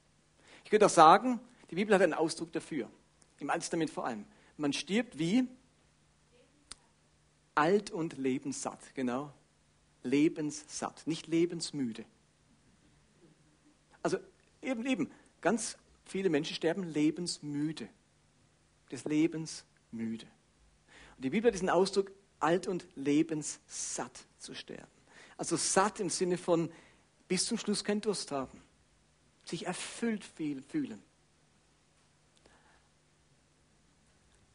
Ich könnte auch sagen, die Bibel hat einen Ausdruck dafür, im Alten Testament vor allem. Man stirbt wie alt und lebenssatt, genau. Lebenssatt, nicht lebensmüde. Also eben, eben, ganz viele Menschen sterben lebensmüde, des Lebens müde. Und die Bibel hat diesen Ausdruck, alt und lebenssatt zu sterben. Also satt im Sinne von bis zum Schluss keinen Durst haben. Sich erfüllt fühlen.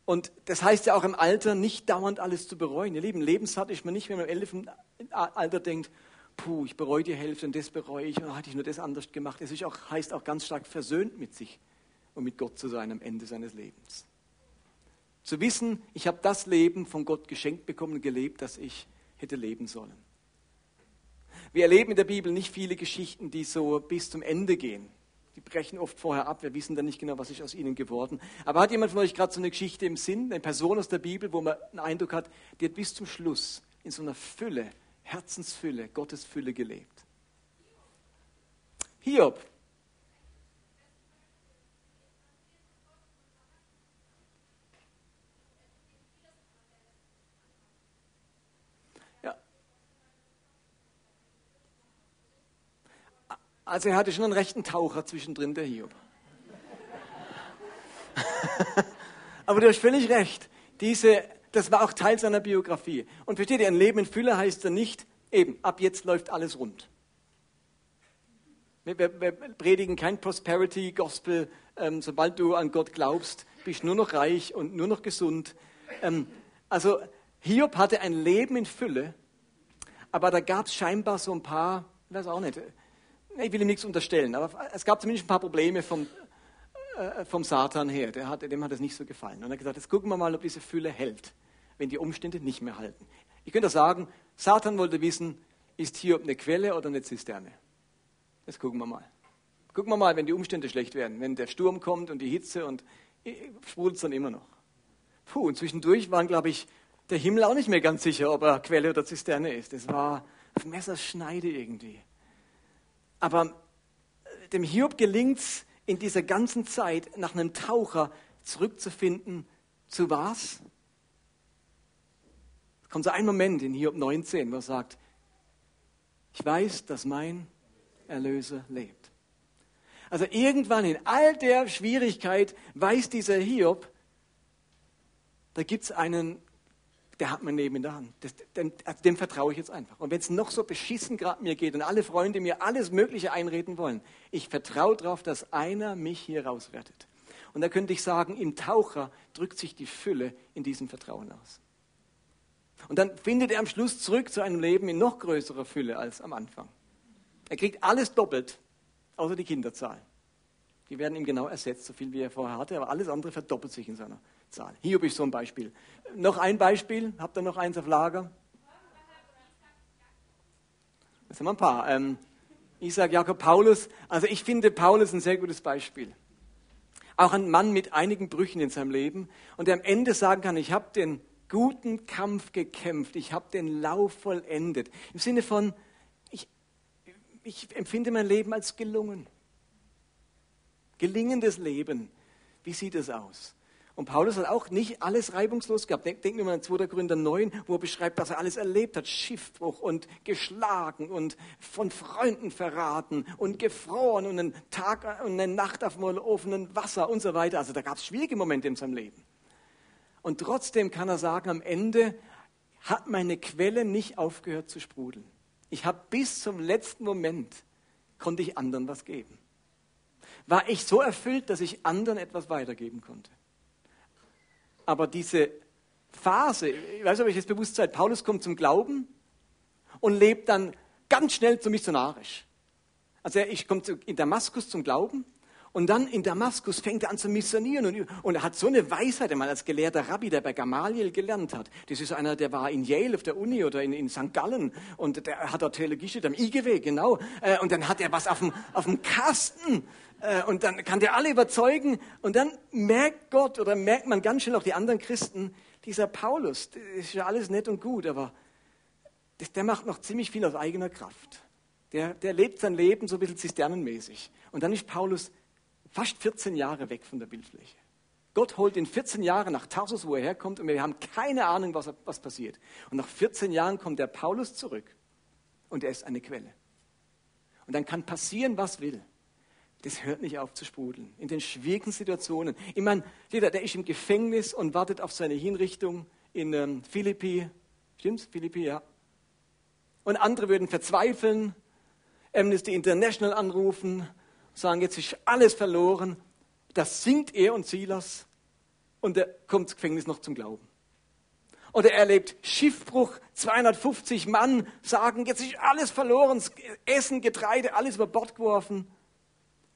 Und das heißt ja auch im Alter nicht dauernd alles zu bereuen. Ihr Lieben, lebenssatt ist man nicht, wenn man im älteren Alter denkt, puh, ich bereue die Hälfte und das bereue ich, und hatte ich nur das anders gemacht. Es auch, heißt auch ganz stark versöhnt mit sich und mit Gott zu sein am Ende seines Lebens. Zu wissen, ich habe das Leben von Gott geschenkt bekommen und gelebt, das ich hätte leben sollen. Wir erleben in der Bibel nicht viele Geschichten, die so bis zum Ende gehen. Die brechen oft vorher ab, wir wissen dann nicht genau, was ist aus ihnen geworden. Aber hat jemand von euch gerade so eine Geschichte im Sinn, eine Person aus der Bibel, wo man einen Eindruck hat, die hat bis zum Schluss in so einer Fülle, Herzensfülle, Gottesfülle gelebt? Hiob, Also er hatte schon einen rechten Taucher zwischendrin, der Hiob. <laughs> Aber du hast völlig recht. Diese das war auch Teil seiner Biografie. Und versteht ihr, ein Leben in Fülle heißt ja nicht, eben, ab jetzt läuft alles rund. Wir, wir, wir predigen kein Prosperity Gospel. Ähm, sobald du an Gott glaubst, bist du nur noch reich und nur noch gesund. Ähm, also Hiob hatte ein Leben in Fülle, aber da gab es scheinbar so ein paar, ich weiß auch nicht, ich will ihm nichts unterstellen, aber es gab zumindest ein paar Probleme vom, äh, vom Satan her. Hat, dem hat es nicht so gefallen. Und er hat gesagt, jetzt gucken wir mal, ob diese Fülle hält, wenn die Umstände nicht mehr halten. Ich könnte sagen, Satan wollte wissen, ist Hiob eine Quelle oder eine Zisterne? Das gucken wir mal. Gucken wir mal, wenn die Umstände schlecht werden, wenn der Sturm kommt und die Hitze und sprudelt es dann immer noch. Puh, und zwischendurch waren, glaube ich, der Himmel auch nicht mehr ganz sicher, ob er Quelle oder Zisterne ist. Das war auf Messerschneide irgendwie. Aber äh, dem Hiob gelingt es in dieser ganzen Zeit, nach einem Taucher zurückzufinden, zu was? Es kommt so ein Moment in Hiob 19, wo er sagt, ich weiß, dass mein Erlöser lebt. Also irgendwann in all der Schwierigkeit weiß dieser Hiob, da gibt es einen der hat mein Leben in der Hand. Das, dem, also dem vertraue ich jetzt einfach. Und wenn es noch so beschissen gerade mir geht und alle Freunde mir alles Mögliche einreden wollen, ich vertraue darauf, dass einer mich hier rausrettet. Und da könnte ich sagen, im Taucher drückt sich die Fülle in diesem Vertrauen aus. Und dann findet er am Schluss zurück zu einem Leben in noch größerer Fülle als am Anfang. Er kriegt alles doppelt, außer die Kinderzahl. Die werden ihm genau ersetzt, so viel wie er vorher hatte, aber alles andere verdoppelt sich in seiner Zahl. Hiob ist so ein Beispiel. Noch ein Beispiel, habt ihr noch eins auf Lager? Das sind wir ein paar. Ähm, Isaac, Jakob, Paulus. Also ich finde Paulus ein sehr gutes Beispiel. Auch ein Mann mit einigen Brüchen in seinem Leben und der am Ende sagen kann, ich habe den guten Kampf gekämpft, ich habe den Lauf vollendet. Im Sinne von, ich, ich empfinde mein Leben als gelungen. Gelingendes Leben. Wie sieht es aus? Und Paulus hat auch nicht alles reibungslos gehabt. Denken wir mal an 2. Korinther 9, wo er beschreibt, was er alles erlebt hat. Schiffbruch und geschlagen und von Freunden verraten und gefroren und einen Tag und eine Nacht auf dem offenen Wasser und so weiter. Also da gab es schwierige Momente in seinem Leben. Und trotzdem kann er sagen, am Ende hat meine Quelle nicht aufgehört zu sprudeln. Ich habe bis zum letzten Moment, konnte ich anderen was geben. War ich so erfüllt, dass ich anderen etwas weitergeben konnte. Aber diese Phase, ich weiß nicht, ob ich das bewusst seid, Paulus kommt zum Glauben und lebt dann ganz schnell zu missionarisch. Also ich komme in Damaskus zum Glauben und dann in Damaskus fängt er an zu missionieren und, und er hat so eine Weisheit, einmal als gelehrter Rabbi, der bei Gamaliel gelernt hat. Das ist einer, der war in Yale auf der Uni oder in, in St. Gallen und der hat dort Theologie studiert, am IGW, genau. Äh, und dann hat er was auf dem, auf dem Kasten und dann kann der alle überzeugen und dann merkt Gott oder merkt man ganz schnell auch die anderen Christen, dieser Paulus, das ist ja alles nett und gut, aber der macht noch ziemlich viel aus eigener Kraft. Der, der lebt sein Leben so ein bisschen zisternenmäßig. Und dann ist Paulus fast 14 Jahre weg von der Bildfläche. Gott holt ihn 14 Jahre nach Tarsus, wo er herkommt, und wir haben keine Ahnung, was, was passiert. Und nach 14 Jahren kommt der Paulus zurück und er ist eine Quelle. Und dann kann passieren, was will das hört nicht auf zu sprudeln. In den schwierigen Situationen. Ich meine, jeder, der ist im Gefängnis und wartet auf seine Hinrichtung in ähm, Philippi. Stimmt's? Philippi, ja. Und andere würden verzweifeln, Amnesty International anrufen, sagen, jetzt ist alles verloren. Das singt er und Silas und er kommt ins Gefängnis noch zum Glauben. Oder er erlebt Schiffbruch, 250 Mann sagen, jetzt ist alles verloren, Essen, Getreide, alles über Bord geworfen.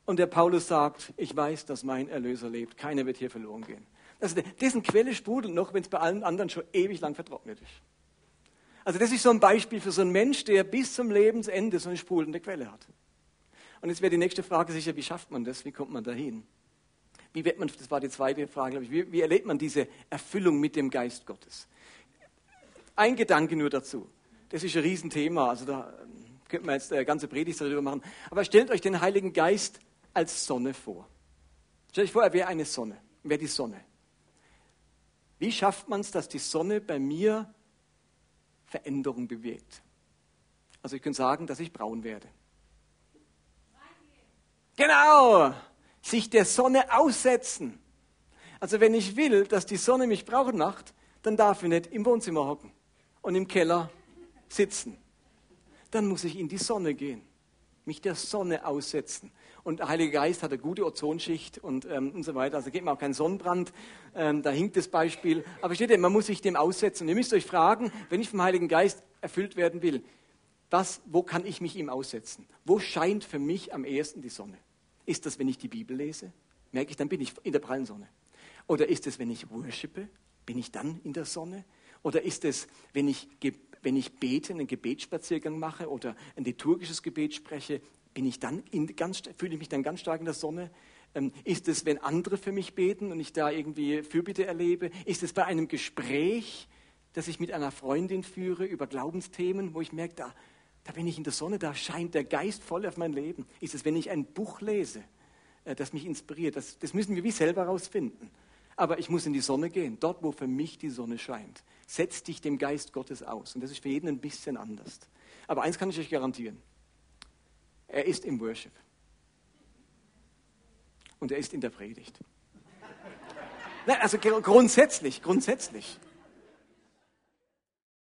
Und der Paulus sagt, ich weiß, dass mein Erlöser lebt. Keiner wird hier verloren gehen. Also dessen Quelle sprudelt noch, wenn es bei allen anderen schon ewig lang vertrocknet ist. Also das ist so ein Beispiel für so einen Mensch, der bis zum Lebensende so eine sprudelnde Quelle hat. Und jetzt wäre die nächste Frage sicher, wie schafft man das? Wie kommt man dahin? Wie wird man, das war die zweite Frage, glaube ich, wie, wie erlebt man diese Erfüllung mit dem Geist Gottes? Ein Gedanke nur dazu. Das ist ein Riesenthema, also da könnte man jetzt eine ganze Predigt darüber machen. Aber stellt euch den Heiligen Geist als Sonne vor. Stellt euch vor, er wäre eine Sonne, wäre die Sonne. Wie schafft man es, dass die Sonne bei mir Veränderung bewegt? Also ich könnte sagen, dass ich braun werde. Genau, sich der Sonne aussetzen. Also wenn ich will, dass die Sonne mich braun macht, dann darf ich nicht im Wohnzimmer hocken und im Keller sitzen. Dann muss ich in die Sonne gehen, mich der Sonne aussetzen. Und der Heilige Geist hat eine gute Ozonschicht und, ähm, und so weiter. Also geht mir auch kein Sonnenbrand. Ähm, da hinkt das Beispiel. Aber steht ihr, man muss sich dem aussetzen. Ihr müsst euch fragen, wenn ich vom Heiligen Geist erfüllt werden will, was, wo kann ich mich ihm aussetzen? Wo scheint für mich am ehesten die Sonne? Ist das, wenn ich die Bibel lese? Merke ich, dann bin ich in der prallen Sonne. Oder ist es, wenn ich worshipe? Bin ich dann in der Sonne? Oder ist es, wenn ich, wenn ich bete, einen Gebetsspaziergang mache oder ein liturgisches Gebet spreche, bin ich dann ganz, fühle ich mich dann ganz stark in der Sonne? Ähm, ist es, wenn andere für mich beten und ich da irgendwie Fürbitte erlebe? Ist es bei einem Gespräch, das ich mit einer Freundin führe über Glaubensthemen, wo ich merke, da, da bin ich in der Sonne, da scheint der Geist voll auf mein Leben? Ist es, wenn ich ein Buch lese, äh, das mich inspiriert? Das, das müssen wir wie selber herausfinden. Aber ich muss in die Sonne gehen, dort, wo für mich die Sonne scheint. Setz dich dem Geist Gottes aus. Und das ist für jeden ein bisschen anders. Aber eins kann ich euch garantieren. Er ist im Worship. Und er ist in der Predigt. Nein, also grundsätzlich, grundsätzlich.